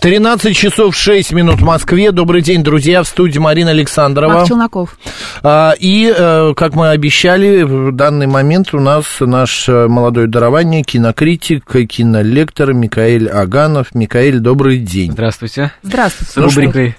13 часов 6 минут в Москве. Добрый день, друзья. В студии Марина Александрова. Марк Челноков. А, И, э, как мы обещали, в данный момент у нас наш э, молодой дарование, кинокритик, кинолектор Микаэль Аганов. Микаэль, добрый день. Здравствуйте. Здравствуйте. С рубрикой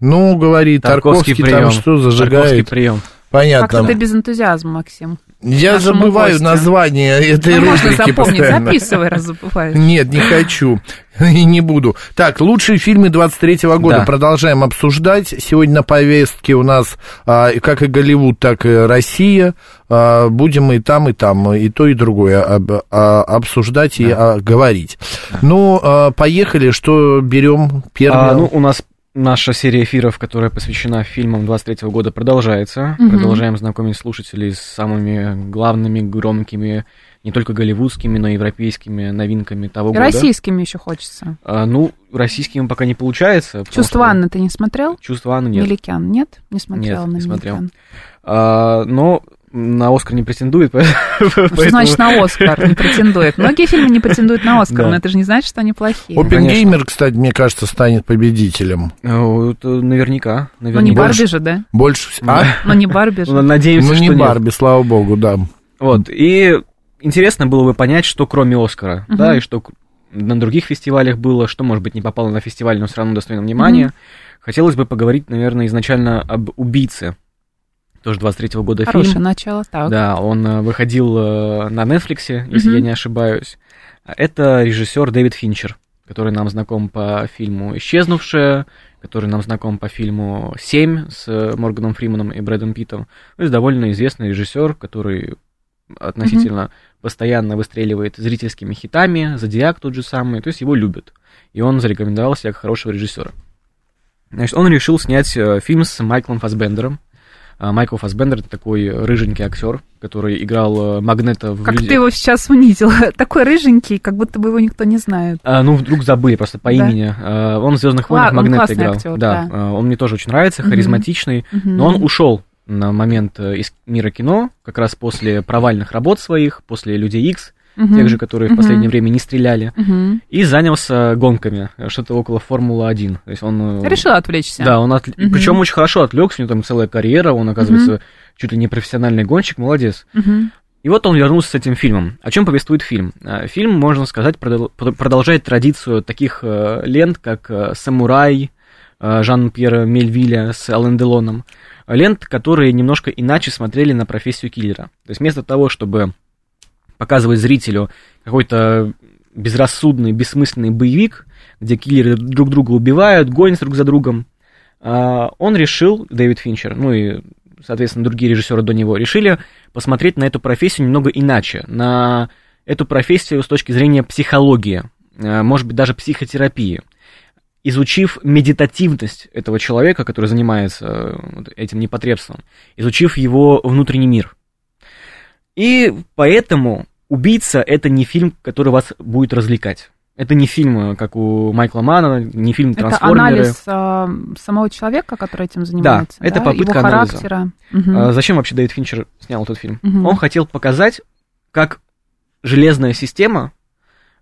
Ну, говорит, Тарковский, прием. там что Тарковский зажигает. прием. Понятно. Как-то без энтузиазма, Максим. Я нашему забываю гостю. название этой Ну, можно рубрики запомнить, постоянно. записывай, раз забываешь. Нет, не хочу. И не буду. Так, лучшие фильмы 23-го года Да. продолжаем обсуждать. Сегодня на повестке у нас а, как и Голливуд, так и Россия. А, будем и там, и там, и то, и другое об- а, обсуждать и а, говорить. Ну, а, поехали, что берем первым? А, ну, у нас наша серия эфиров, которая посвящена фильмам 23 года, продолжается. Мгм. Продолжаем знакомить слушателей с самыми главными, громкими, не только голливудскими, но и европейскими новинками того И года. российскими еще хочется. А, ну, российскими пока не получается. Чувство что- Анны ты не смотрел? Чувство Анны нет. Меликян, нет? Не смотрел Нет, на не смотрел. Меликян. А, но на Оскар не претендует, поэтому... Что значит на Оскар не претендует? Многие фильмы не претендуют на Оскар, Да. но это же не значит, что они плохие. Опенгеймер, кстати, мне кажется, станет победителем. Ну, это наверняка. Но не наверняка. Барби же, да? Больше всего. А? Но не Барби Ну, же. Надеемся, Ну, не что нет. Барби, слава богу, да. Вот, и интересно было бы понять, что кроме Оскара, Мгм. да, и что на других фестивалях было, что, может быть, не попало на фестиваль, но все равно достойно внимания. Хотелось бы поговорить, наверное, изначально об «Убийце», тоже 23 года Хорошее фильм. начало, так. Да, он э, выходил э, на Netflix, если Мгм. я не ошибаюсь. Это режиссер Дэвид Финчер, который нам знаком по фильму «Исчезнувшая», который нам знаком по фильму «Семь» с э, Морганом Фриманом и Брэдом Питтом. То есть довольно известный режиссер, который относительно постоянно выстреливает зрительскими хитами, «Зодиак» тот же самый, то есть его любят. И он зарекомендовал себя как хорошего режиссера. Значит, он решил снять фильм с Майклом Фассбендером. А, Майкл Фассбендер это такой рыженький актер, который играл э, Магнета в Как «Люди». ты его сейчас унизил. Такой рыженький, как будто бы его никто не знает. А, ну, вдруг забыли просто по Да. имени. А, он в Звездных войнах он Магнета играл. актер, да, да. а, он мне тоже очень нравится, харизматичный. Мгм. Но он ушел на момент э, из мира кино, как раз после провальных работ своих, после Людей Икс, Мгм. тех же, которые в Мгм. последнее время не стреляли, Мгм. и занялся гонками, э, что-то около Формулы-1. То есть он... э, Решил отвлечься. Да, он от... Мгм. причем очень хорошо отвлекся, у него там целая карьера, он, оказывается, чуть ли не профессиональный гонщик, молодец. Мгм. И вот он вернулся с этим фильмом. О чем повествует фильм? А, Фильм, можно сказать, продол- про- продолжает традицию таких э, лент, как э, «Самурай», э, Жан-Пьера Мельвиля с Ален Делоном. Лент, которые немножко иначе смотрели на профессию киллера. То есть вместо того, чтобы показывать зрителю какой-то безрассудный, бессмысленный боевик, где киллеры друг друга убивают, гонятся друг за другом, а, он решил, Дэвид Финчер, ну и, соответственно, другие режиссеры до него, решили посмотреть на эту профессию немного иначе, на эту профессию с точки зрения психологии, э, может быть, даже психотерапии. Изучив медитативность этого человека, который занимается э, этим непотребством, изучив его внутренний мир. И поэтому «Убийца» — это не фильм, который вас будет развлекать. Это не фильм, э, как у Майкла Мана, не фильм Это «Трансформеры». анализ а, самого человека, который этим занимается. это да? попытка Его анализа. характера. Мгм. А, Зачем вообще Дэвид Финчер снял этот фильм? Мгм. Он хотел показать, как железная система,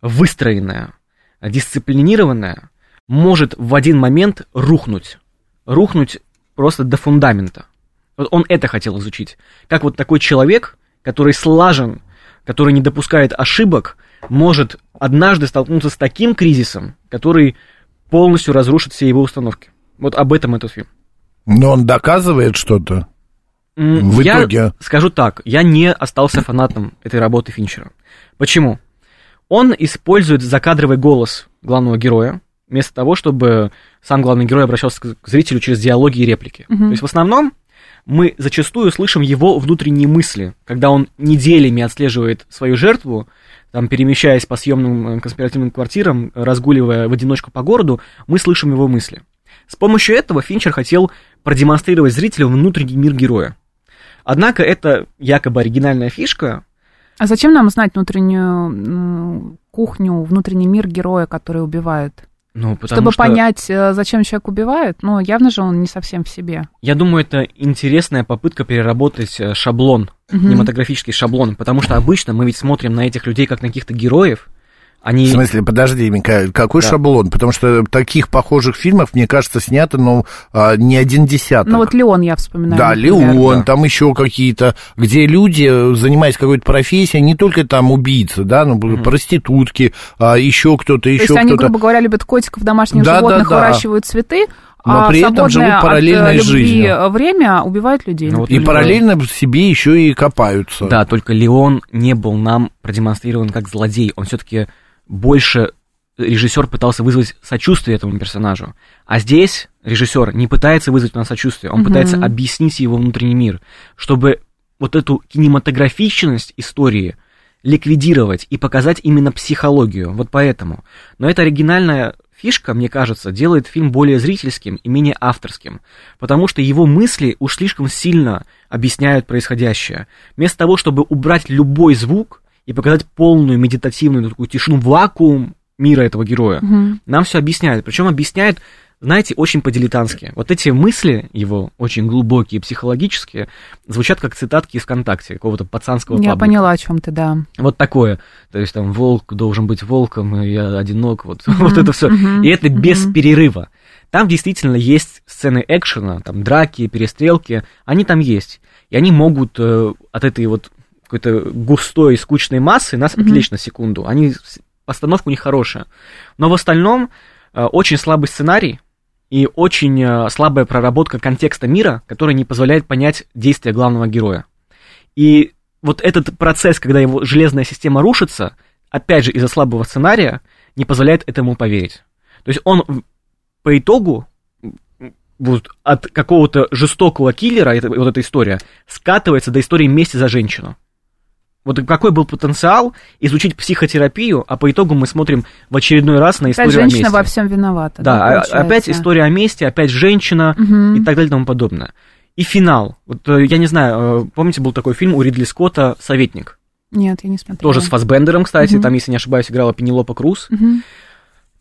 выстроенная, дисциплинированная, может в один момент рухнуть. Рухнуть просто до фундамента. Вот он это хотел изучить. Как вот такой человек, который слажен, который не допускает ошибок, может однажды столкнуться с таким кризисом, который полностью разрушит все его установки. Вот об этом этот фильм. Но он доказывает что-то. В я итоге. скажу так, я не остался фанатом этой работы Финчера. Почему? Он использует закадровый голос главного героя, вместо того, чтобы сам главный герой обращался к к зрителю через диалоги и реплики. То есть в основном мы зачастую слышим его внутренние мысли, когда он неделями отслеживает свою жертву, там, перемещаясь по съемным э, конспиративным квартирам, разгуливая в одиночку по городу, мы слышим его мысли. С помощью этого Финчер хотел продемонстрировать зрителю внутренний мир героя. Однако это якобы оригинальная фишка, А зачем нам знать внутреннюю кухню, внутренний мир героя, который убивает? Ну, Чтобы что... понять, э, зачем человек убивает, ну, явно же он не совсем в себе. Я думаю, это интересная попытка переработать э, шаблон, кинематографический шаблон, потому что обычно мы ведь смотрим на этих людей как на каких-то героев. Они... В смысле, подожди, Микаэль, какой Да. шаблон? Потому что таких похожих фильмов, мне кажется, снято, ну, а, не один десяток. Ну, вот Леон я вспоминаю. Да, например. Леон, да. там еще какие-то, где люди, э, занимаясь какой-то профессией, не только там убийцы, да, ну, проститутки, а, еще кто-то, То еще есть они, кто-то. грубо говоря, любят котиков, домашних Да, да, животных, да. выращивают цветы, Но а при этом живут параллельной от э, любви жизнью. время убивают людей. Ну, вот И параллельно в себе еще и копаются. Да, только Леон не был нам продемонстрирован как злодей. Он все-таки больше режиссер пытался вызвать сочувствие этому персонажу. А здесь режиссер не пытается вызвать у нас сочувствие, он Мгм. пытается объяснить его внутренний мир, чтобы вот эту кинематографичность истории ликвидировать и показать именно психологию. Вот поэтому. Но эта оригинальная фишка, мне кажется, делает фильм более зрительским и менее авторским, потому что его мысли уж слишком сильно объясняют происходящее. Вместо того, чтобы убрать любой звук и показать полную медитативную такую тишину, вакуум мира этого героя, Мгм. нам все объясняют. Причем объясняют, знаете, очень по-дилетантски. Вот эти мысли его, очень глубокие, психологические, звучат как цитатки из ВКонтакте, какого-то пацанского Я паблика. поняла, о чем ты, да. Вот такое. То есть там волк должен быть волком, и я одинок, вот, вот это все. И это без перерыва. Там действительно есть сцены экшена, там драки, перестрелки, они там есть. И они могут э, от этой вот какой-то густой, скучной массы нас отвлечь на секунду. Они, постановка у них хорошая. Но в остальном э, очень слабый сценарий и очень э, слабая проработка контекста мира, который не позволяет понять действия главного героя. И вот этот процесс, когда его железная система рушится, опять же из-за слабого сценария, не позволяет этому поверить. То есть он по итогу вот, от какого-то жестокого киллера, это, вот эта история, скатывается до истории мести за женщину. Вот какой был потенциал изучить психотерапию, а по итогу мы смотрим в очередной раз на Опять историю о женщина мести. во всем виновата. Да, а- получается? опять история о мести, опять женщина Мгм. и так далее и тому подобное. И финал. Вот э, я не знаю, э, помните, был такой фильм у Ридли Скотта «Советник». Нет, я не смотрела. Тоже с Фасбендером, кстати, Мгм. там, если не ошибаюсь, играла Пенелопа Круз. Мгм.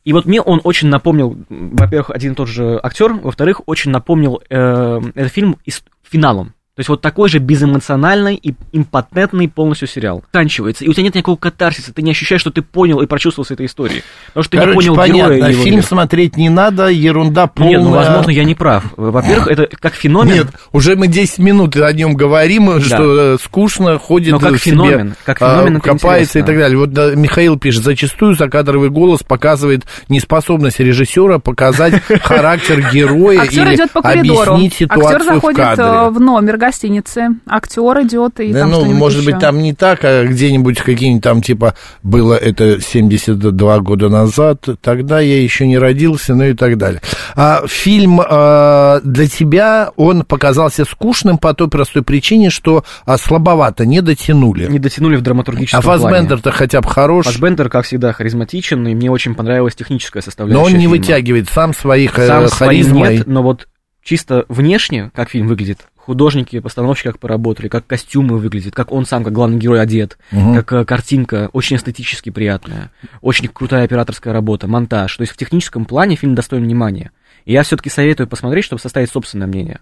И вот мне он очень напомнил, во-первых, один и тот же актер, во-вторых, очень напомнил э, этот фильм и с финалом. То есть вот такой же безэмоциональный и импотентный полностью сериал. Заканчивается, и у тебя нет никакого катарсиса, ты не ощущаешь, что ты понял и прочувствовал с этой историей. Потому что ты Короче, не понял понятно, героя и его фильм мир. смотреть не надо, ерунда полная. Нет, ну, возможно, я не прав. Во-первых, это как феномен. Нет, уже мы 10 минут о нем говорим, что э, скучно, ходит Но как в себе, феномен, как а, феномен это копается и так далее. Вот да, Михаил пишет, зачастую закадровый голос показывает неспособность режиссера показать характер героя Актер или идет по коридору. объяснить ситуацию Актер заходит в кадре. э, в номер гостиницы. Актер идет и Да, там ну, что-нибудь может еще. быть, там не так, а где-нибудь какие-нибудь там, типа, было это 72 года назад, тогда я еще не родился, ну и так далее. А фильм а, для тебя, он показался скучным по той простой причине, что а, слабовато, не дотянули. Не дотянули в драматургическом а плане. Фасбендер-то хотя бы хорош, Фассбендер, как всегда, харизматичен, и мне очень понравилась техническая составляющая но он не фильма. вытягивает сам своих э, Сам харизмой. нет, но вот чисто внешне, как фильм выглядит, художники, постановщики как поработали, как костюмы выглядят, как он сам, как главный герой одет, Мгм. как э, картинка, очень эстетически приятная, очень крутая операторская работа, монтаж. То есть в техническом плане фильм достоин внимания. И я все-таки советую посмотреть, чтобы составить собственное мнение.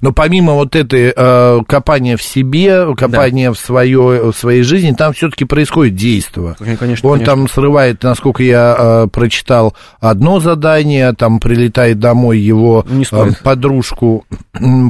Но помимо вот этой э, копания в себе, копания в, свое, в своей жизни, там все-таки происходит действие. Конечно, Он конечно. там срывает, насколько я э, прочитал, одно задание, там прилетает домой его стоит. э, подружку.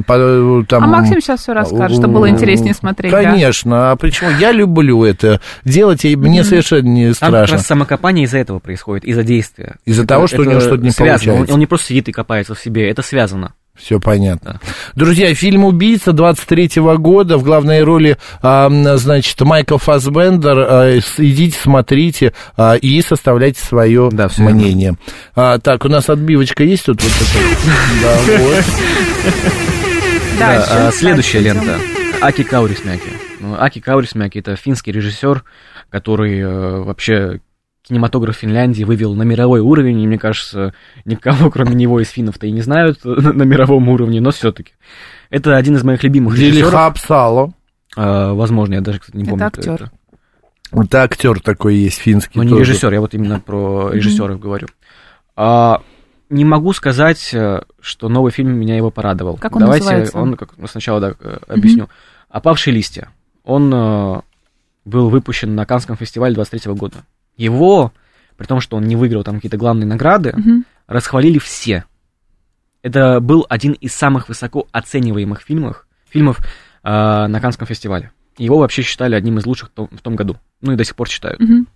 по- там, А Максим сейчас все расскажет, чтобы было интереснее смотреть. да? Конечно, а почему? Я люблю это делать, и мне совершенно не Там как страшно. раз самокопание из-за этого происходит, из-за действия. Из-за Это- того, что у него это что-то не связано. Он, получается. он не просто сидит и копается в себе, это связано. Все понятно. Друзья, фильм «Убийца» 23-го года. В главной роли, а, значит, Майкл Фассбендер. А, идите, смотрите а, и составляйте свое Да, мнение. А, так, у нас отбивочка есть тут? Вот это? Да, вот. Да, а, следующая лента. Аки Каурисмяки. Ну, Аки Каурисмяки это финский режиссер, который э, вообще кинематограф Финляндии вывел на мировой уровень, и мне кажется, никого, кроме него из финнов-то и не знают на, на мировом уровне, но все-таки. Это один из моих любимых режиссеров. Дилиха Псало. А, возможно, я даже, кстати, не Это помню, кто актер. это. Вот актер такой есть финский. Но не тоже. режиссер, я вот именно про режиссеров говорю. А, не могу сказать, э, что новый фильм меня его порадовал. Как он Давайте называется? он как, сначала да, э, объясню. «Опавшие листья». Он э, был выпущен на Канском фестивале 23 года. Его, при том, что он не выиграл там какие-то главные награды, Мгм. расхвалили все. Это был один из самых высоко оцениваемых фильмов, фильмов э, на Канском фестивале. Его вообще считали одним из лучших в том, в том году. Ну и до сих пор считают. Мгм.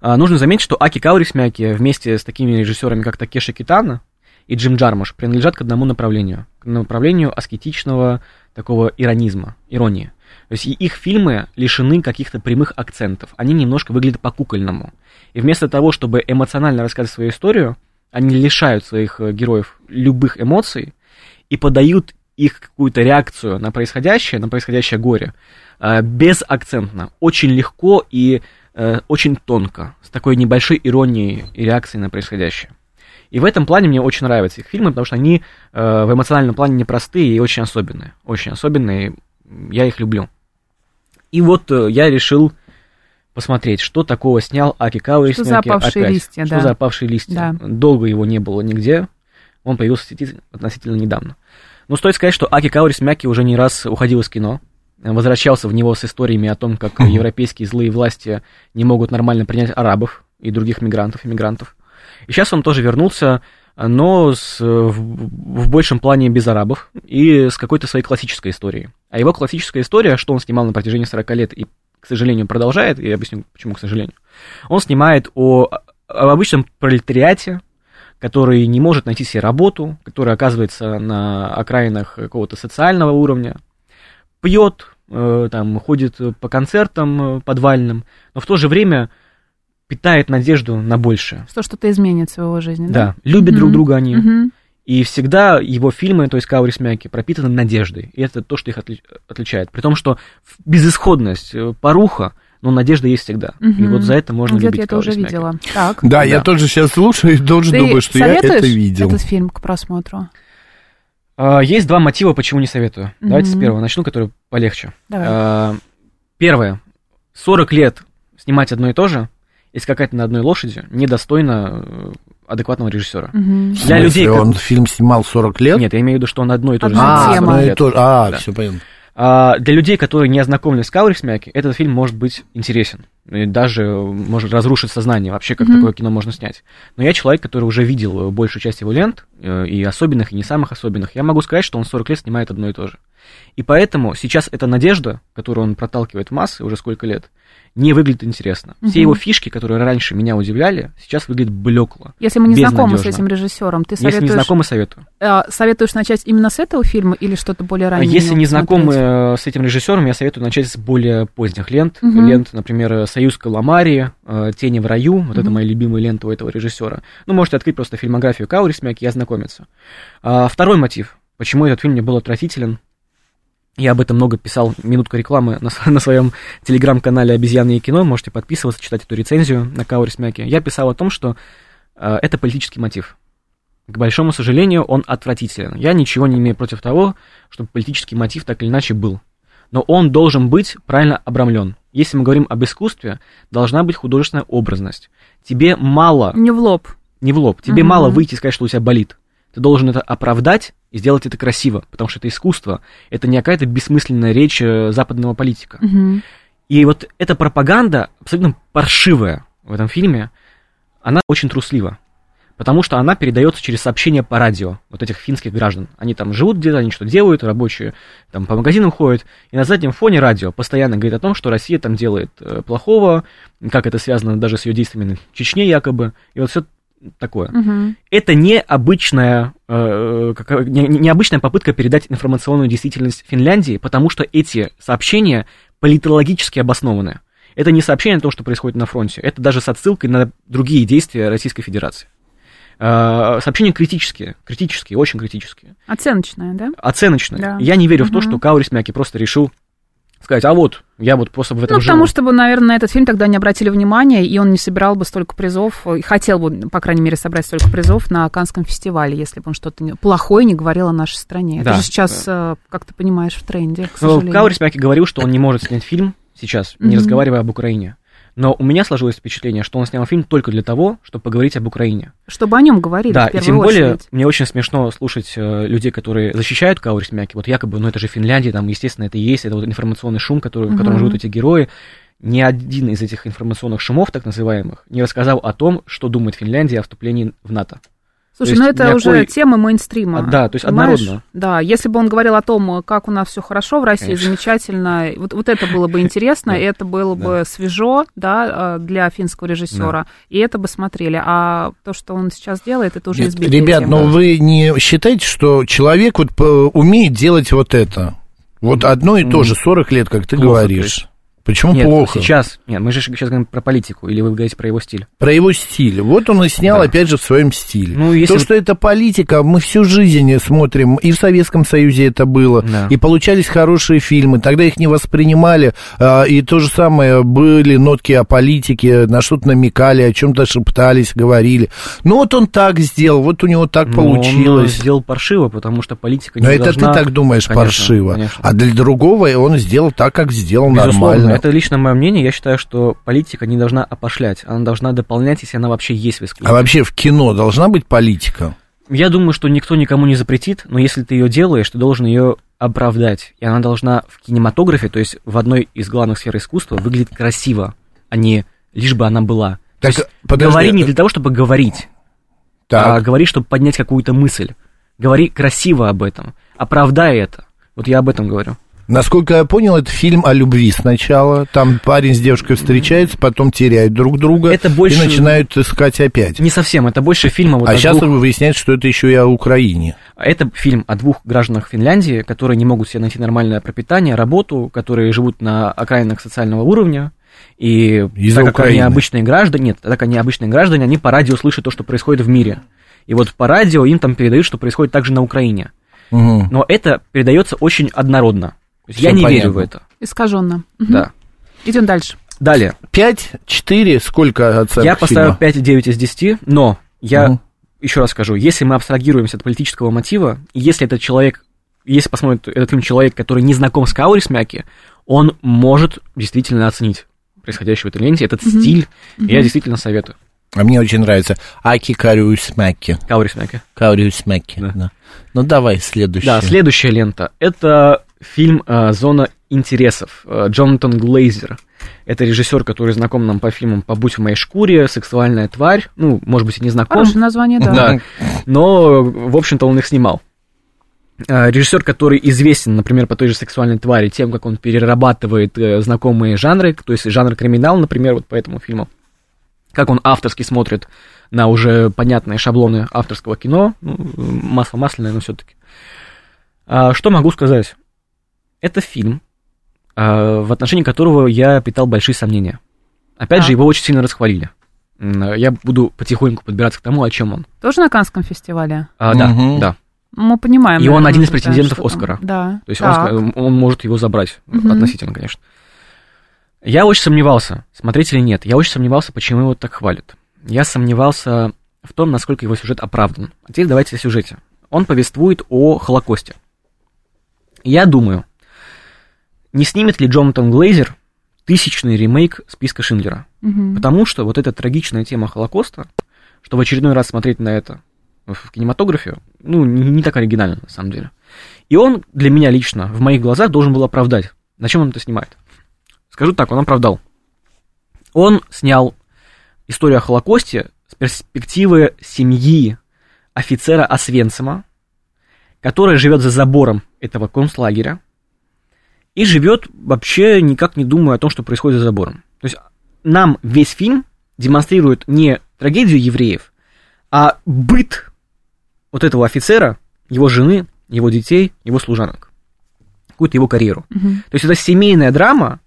А, нужно заметить, что Аки Каурисмяки вместе с такими режиссерами, как Такеши Китана и Джим Джармуш, принадлежат к одному направлению. К направлению аскетичного такого иронизма, иронии. То есть их фильмы лишены каких-то прямых акцентов. Они немножко выглядят по-кукольному. И вместо того, чтобы эмоционально рассказать свою историю, они лишают своих э, героев любых эмоций и подают их какую-то реакцию на происходящее, на происходящее горе, э, безакцентно, очень легко и э, очень тонко, с такой небольшой иронией и реакцией на происходящее. И в этом плане мне очень нравятся их фильмы, потому что они э, в эмоциональном плане непростые и очень особенные. Очень особенные, я их люблю. И вот э, я решил посмотреть, что такого снял Аки Каури Что за «Опавшие листья», Что да. за опавшие листья? Да. Долго его не было нигде. Он появился в сети относительно недавно. Но стоит сказать, что Аки Каурис Мяки уже не раз уходил из кино, возвращался в него с историями о том, как европейские злые власти не могут нормально принять арабов и других мигрантов, иммигрантов. И сейчас он тоже вернулся, но с, в, в большем плане без арабов и с какой-то своей классической историей. А его классическая история, что он снимал на протяжении 40 лет и, к сожалению, продолжает, и я объясню, почему, к сожалению, он снимает о, об обычном пролетариате, который не может найти себе работу, который оказывается на окраинах какого-то социального уровня, пьет, э, там, ходит по концертам э, подвальным, но в то же время питает надежду на большее. Что что-то изменится в его жизни, да? Да, любят друг Мгм. друга они. Мгм. И всегда его фильмы, то есть Каурис Мяки, пропитаны надеждой. И это то, что их отли- отличает. При том, что безысходность, э, поруха, но надежда есть всегда. И Мгм. вот за это можно Где-то любить я это уже видела. Так. Да, я Да. тоже сейчас слушаю и тоже Ты думаю, что я это видел. этот фильм к просмотру? А, Есть два мотива, почему не советую. Давайте с первого начну, который полегче. Давай. А, Первое. 40 лет снимать одно и то же и скакать на одной лошади недостойно э, адекватного режиссера. В Для людей, как- он фильм снимал 40 лет? Нет, я имею в виду, что он одно и то же а, тема. 40 ну и то- а, Да. все понятно. А, для людей, которые не ознакомились с Каурис Мяки, этот фильм может быть интересен. И даже э, может разрушить сознание вообще, как Мгм. такое кино можно снять. Но я человек, который уже видел э, большую часть его лент, и особенных, и не самых особенных. Я могу сказать, что он 40 лет снимает одно и то же. И поэтому сейчас эта надежда, которую он проталкивает в массы уже сколько лет, не выглядит интересно. Все Мгм. его фишки, которые раньше меня удивляли, сейчас выглядят блекло. Если мы не знакомы с этим режиссером, ты Если не советуешь, знакомы, советую. э, советуешь начать именно с этого фильма или что-то более А раннее? Если не знакомы э, с этим режиссером, я советую начать с более поздних лент. Мгм. Лент, например, «Союз Каламари», э, «Тени в раю». Вот это Мгм. мои любимые ленты у этого режиссера. Ну, можете открыть просто фильмографию Каурис Мяки и ознакомиться. А, Второй мотив. Почему этот фильм мне был отвратителен? Я об этом много писал, минутка рекламы на, на своем телеграм-канале «Обезьяны и кино». Можете подписываться, читать эту рецензию на Каурис Мяки. Я писал о том, что э, это политический мотив. К большому сожалению, он отвратителен. Я ничего не имею против того, чтобы политический мотив так или иначе был. Но он должен быть правильно обрамлен. Если мы говорим об искусстве, должна быть художественная образность. Тебе мало, Не в лоб. не в лоб, тебе Мгм. мало выйти и сказать, что у тебя болит. Ты должен это оправдать и сделать это красиво, потому что это искусство. Это не какая-то бессмысленная речь э, западного политика. Мгм. И вот эта пропаганда, абсолютно паршивая в этом фильме, она очень труслива. Потому что она передается через сообщения по радио вот этих финских граждан. Они там живут где-то, они что-то делают, рабочие там по магазинам ходят, и на заднем фоне радио постоянно говорит о том, что Россия там делает э, плохого, как это связано даже с ее действиями в Чечне якобы. И вот все такое. Мгм. Это необычная, э, какая- не- не- необычная попытка передать информационную действительность Финляндии, потому что эти сообщения политологически обоснованы. Это не сообщение о том, что происходит на фронте, это даже с отсылкой на другие действия Российской Федерации. Э, Сообщения критические, критические, очень критические, Оценочная, да? оценочные. Да. Я не верю в то, что Каурис Мяки просто решил сказать, а вот, я вот просто в этом Ну, живу. потому что, бы, наверное, на этот фильм тогда не обратили внимания, и он не собирал бы столько призов, и хотел бы, по крайней мере, собрать столько призов на Канском фестивале, если бы он что-то плохое не говорил о нашей стране. Да. Это же сейчас, э, как ты понимаешь, в тренде, к Ну, сожалению. Каурис Мяки говорил, что он не может снять фильм сейчас, не Мгм. разговаривая об Украине. Но у меня сложилось впечатление, что он снял фильм только для того, чтобы поговорить об Украине. Чтобы о нем говорили, да, в и первую тем более очередь. мне очень смешно слушать э, людей, которые защищают Каурис Мяки. Вот якобы, ну это же Финляндия, там, естественно, это и есть, это вот информационный шум, который, в котором живут эти герои. Ни один из этих информационных шумов, так называемых, не рассказал о том, что думает Финляндия о вступлении в НАТО. Слушай, ну это никакой- уже тема мейнстрима. А, да, то есть понимаешь? однородно. Да, если бы он говорил о том, как у нас все хорошо в России, Конечно. замечательно, вот, вот это было бы интересно, Да. это было бы свежо, да, э, для финского режиссера, и это бы смотрели. А то, что он сейчас делает, это уже Нет, избитая ребят, тема. но вы не считаете, что человек вот по- умеет делать вот это? Вот одно и то же, 40 лет, как ты Плохо, говоришь. Почему Нет, плохо? сейчас, нет, мы же сейчас говорим про политику, или вы говорите про его стиль. Про его стиль. Вот он и снял, Да. опять же, в своем стиле. Ну, если- То, что это политика, мы всю жизнь смотрим, и в Советском Союзе это было, Да. и получались хорошие фильмы, тогда их не воспринимали, а, и то же самое, были нотки о политике, на что-то намекали, о чем-то шептались, говорили. Ну, вот он так сделал, вот у него так Но Он получилось. сделал паршиво, потому что политика не Но это должна... ты так думаешь Конечно, паршиво. конечно. А для другого он сделал так, как сделал Безусловно, нормально. Это лично мое мнение. Я считаю, что политика не должна опошлять, она должна дополнять, если она вообще есть в искусстве. А вообще в кино должна быть политика? Я думаю, что никто никому не запретит, но если ты ее делаешь, ты должен ее оправдать. И она должна в кинематографе, то есть в одной из главных сфер искусства, выглядеть красиво, а не лишь бы она была. То Так, есть подожди, говори не э, для того, чтобы говорить, а Так, говори, чтобы поднять какую-то мысль. Говори красиво об этом, оправдай это. Вот я об этом говорю. Насколько я понял, это фильм о любви сначала. Там парень с девушкой встречаются, потом теряют друг друга Это больше- и начинают искать опять. Не совсем, это больше фильма вот а о сейчас двух- выясняется, что это еще и о Украине. Это фильм о двух гражданах Финляндии, которые не могут себе найти нормальное пропитание, работу, которые живут на окраинах социального уровня. И Из-за так как они Украины. обычные граждане, нет, так как они обычные граждане, они по радио слышат то, что происходит в мире. И вот по радио им там передают, что происходит также на Украине. Мгм. Но это передается очень однородно. Я не понятно. верю в это. Искаженно. Да. Идем дальше. Далее. Пять, четыре, сколько оценок я поставил фильма? 5,9 из 10, но я Мгм. еще раз скажу, если мы абстрагируемся от политического мотива, и если этот человек, если посмотрит этот фильм человек, который не знаком с Каурис Мяки, он может действительно оценить происходящее в этой ленте, этот стиль, я действительно советую. А мне очень нравится Аки Кариус Макки. Каурис Мяки. Кариус Макки, Да. да. Ну, давай, следующий. Да, следующая лента. Это фильм э, «Зона интересов». Э, Джонатан Глейзер. Это режиссер, который знаком нам по фильмам «Побудь в моей шкуре», «Сексуальная тварь». Ну, может быть, и не знаком. Хорошее название, да. Да. Но, в общем-то, он их снимал. Э, Режиссер, который известен, например, по той же сексуальной твари, тем, как он перерабатывает знакомые жанры, то есть жанр криминал, например, вот по этому фильму. Как он авторски смотрит на уже понятные шаблоны авторского кино. Ну, масло масляное, но все-таки. Что могу сказать? Это фильм, а, в отношении которого я питал большие сомнения. Опять Так. же, его очень сильно расхвалили. Я буду потихоньку подбираться к тому, о чем он. Тоже на Канском фестивале? А, да, Мгм. да. Мы понимаем. И он один из да, претендентов там. Оскара. Да. То есть он, Так. ска- он может его забрать Мгм. относительно, конечно. Я очень сомневался, смотреть или нет. Я очень сомневался, почему его так хвалят. Я сомневался в том, насколько его сюжет оправдан. А теперь давайте о сюжете. Он повествует о Холокосте. Я думаю, не снимет ли Джонатан Глейзер тысячный ремейк списка Шиндлера? Мгм. Потому что вот эта трагичная тема Холокоста, что в очередной раз смотреть на это в кинематографе, ну, не, не так оригинально, на самом деле. И он для меня лично, в моих глазах, должен был оправдать. На чем он это снимает? Скажу так, он оправдал. Он снял историю о Холокосте с перспективы семьи офицера Освенцима, который живет за забором этого концлагеря и живет вообще никак не думая о том, что происходит за забором. То есть нам весь фильм демонстрирует не трагедию евреев, а быт вот этого офицера, его жены, его детей, его служанок, какую-то его карьеру. Мгм. То есть это семейная драма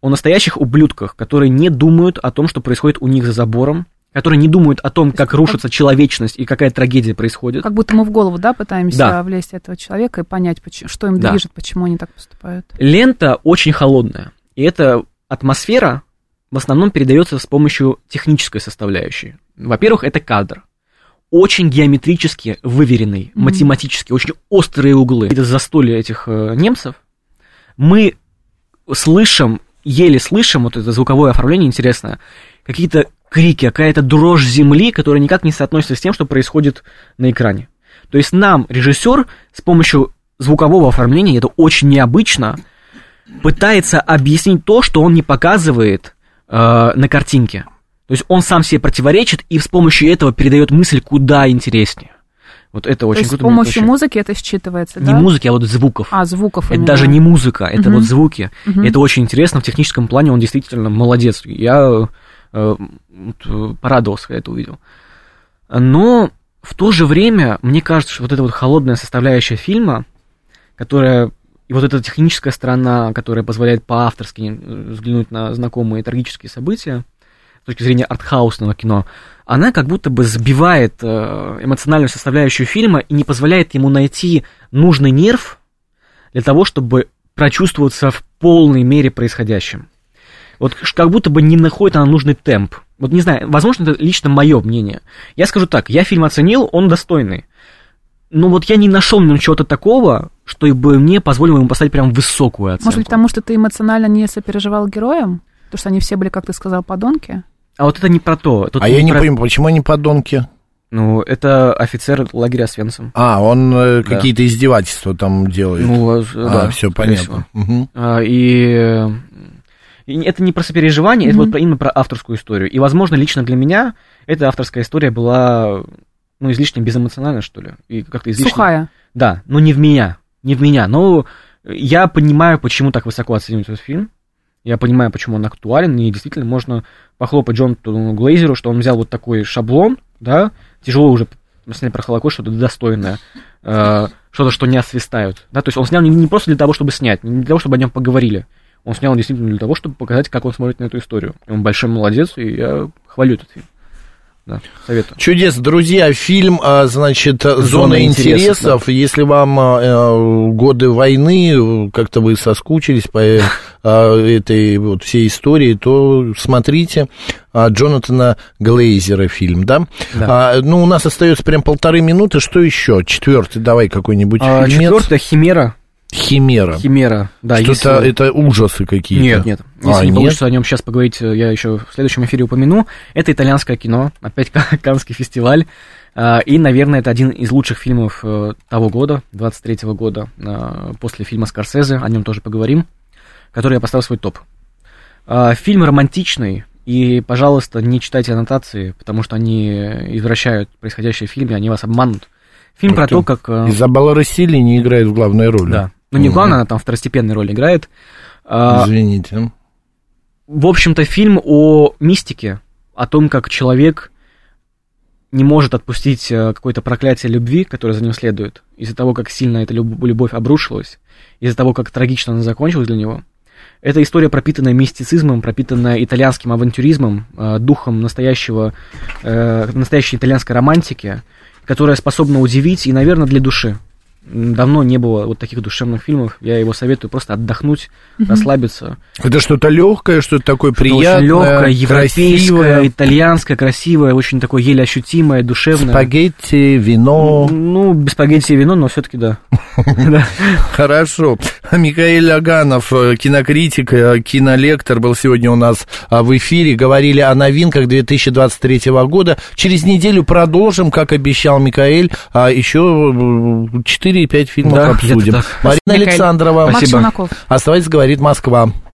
о настоящих ублюдках, которые не думают о том, что происходит у них за забором, которые не думают о том, как рушится человечность и какая трагедия происходит. Как будто мы в голову, да, пытаемся Да. влезть этого человека и понять, что им Да. движет, почему они так поступают. Лента очень холодная, и эта атмосфера в основном передается с помощью технической составляющей. Во-первых, это кадр. Очень геометрически выверенный, Мгм. математически, очень острые углы. Это застолье этих э, немцев. Мы слышим, еле слышим, вот это звуковое оформление интересное, какие-то крики, какая-то дрожь земли, которая никак не соотносится с тем, что происходит на экране. То есть нам режиссер с помощью звукового оформления, это очень необычно, пытается объяснить то, что он не показывает э, на картинке. То есть он сам себе противоречит и с помощью этого передает мысль куда интереснее. Вот это То очень есть с круто. мне помощью музыки это считывается, Не да? музыки, а вот звуков. А, звуков Это именно. даже не музыка, это Мгм. вот звуки. И это очень интересно. В техническом плане он действительно молодец. Я порадовался, когда это увидел. Но в то же время, мне кажется, что вот эта вот холодная составляющая фильма, которая и вот эта техническая сторона, которая позволяет по-авторски э, взглянуть на знакомые трагические события, с точки зрения артхаусного кино, она как будто бы сбивает э, эмоциональную составляющую фильма и не позволяет ему найти нужный нерв для того, чтобы прочувствоваться в полной мере происходящим. Вот как будто бы не находит она нужный темп. Вот не знаю, возможно, это лично мое мнение. Я скажу так, я фильм оценил, он достойный. Но вот я не нашел в нем чего-то такого, что бы мне позволило ему поставить прям высокую оценку. Может быть, потому что ты эмоционально не сопереживал героям? Потому что они все были, как ты сказал, подонки? А вот это не про то. Тут А я не про- понимаю, почему они подонки? Ну, это офицер лагеря Свенцем. А, он э, Да. какие-то издевательства там делает. Ну, а, да, все понятно. Мгм. А, И, э, и это не про сопереживание, это Мгм. вот про- именно про авторскую историю. И, возможно, лично для меня эта авторская история была, ну, излишне безэмоциональна, что ли. И как-то излишне... Сухая. Да, но не в меня, не в меня. Но я понимаю, почему так высоко оценивают этот фильм. Я понимаю, почему он актуален, и действительно можно похлопать Джонатану Глейзеру, что он взял вот такой шаблон, да, тяжело уже снять про Холокост, что-то достойное, э, что-то, что не освистают, да, то есть он снял не, не просто для того, чтобы снять, не для того, чтобы о нем поговорили, он снял действительно для того, чтобы показать, как он смотрит на эту историю. И он большой молодец, и я хвалю этот фильм. Да, советую. Чудес, друзья, фильм, а, значит, «Зона, «Зона интересов», интересов». Если вам а, э, годы войны, как-то вы соскучились по э, а, этой вот всей истории, то смотрите Джонатана Глейзера фильм, да? Да. А, ну, у нас остается прям полторы минуты. Что еще? Четвертый, давай какой-нибудь А, фильмец. четвертое Химера. Химера. Химера, да. Что-то если- это ужасы какие-то. Нет, нет. А, Если не нет? получится о нем сейчас поговорить, э, я еще в следующем эфире упомяну. Это итальянское кино, опять Ка- Каннский фестиваль. А, И, наверное, это один из лучших фильмов э, того года, 23 года, э, после фильма Скорсезе, о нем тоже поговорим, который я поставил в свой топ. А, Фильм романтичный, и, пожалуйста, не читайте аннотации, потому что они извращают происходящее в фильме, они вас обманут. Фильм про то, как... Изабелла Рассили не играет в главной роли. Да. Ну, не главное, она там второстепенной роль играет. А, Извините. в общем-то, фильм о мистике, о том, как человек не может отпустить э, какое-то проклятие любви, которое за ним следует, из-за того, как сильно эта люб- любовь обрушилась, из-за того, как трагично она закончилась для него. Это история, пропитанная мистицизмом, пропитанная итальянским авантюризмом, э, духом настоящего, э, настоящей итальянской романтики, которая способна удивить и, наверное, для души. Давно не было вот таких душевных фильмов. Я его советую просто отдохнуть, расслабиться. Это что-то легкое, что-то такое Что-то приятное, очень легкое, европейское, красивое. итальянское, красивое, очень такое еле ощутимое, душевное. Спагетти, вино. Ну, без спагетти и вино, но все-таки да. Хорошо. Михаил Аганов, э, кинокритик, э, кинолектор, был сегодня у нас а, в эфире. Говорили о новинках 2023 года. Через неделю продолжим, как обещал Михаил, а еще 4-5 фильмов Да, обсудим. Марина. Александрова. Спасибо. Оставайтесь, говорит Москва.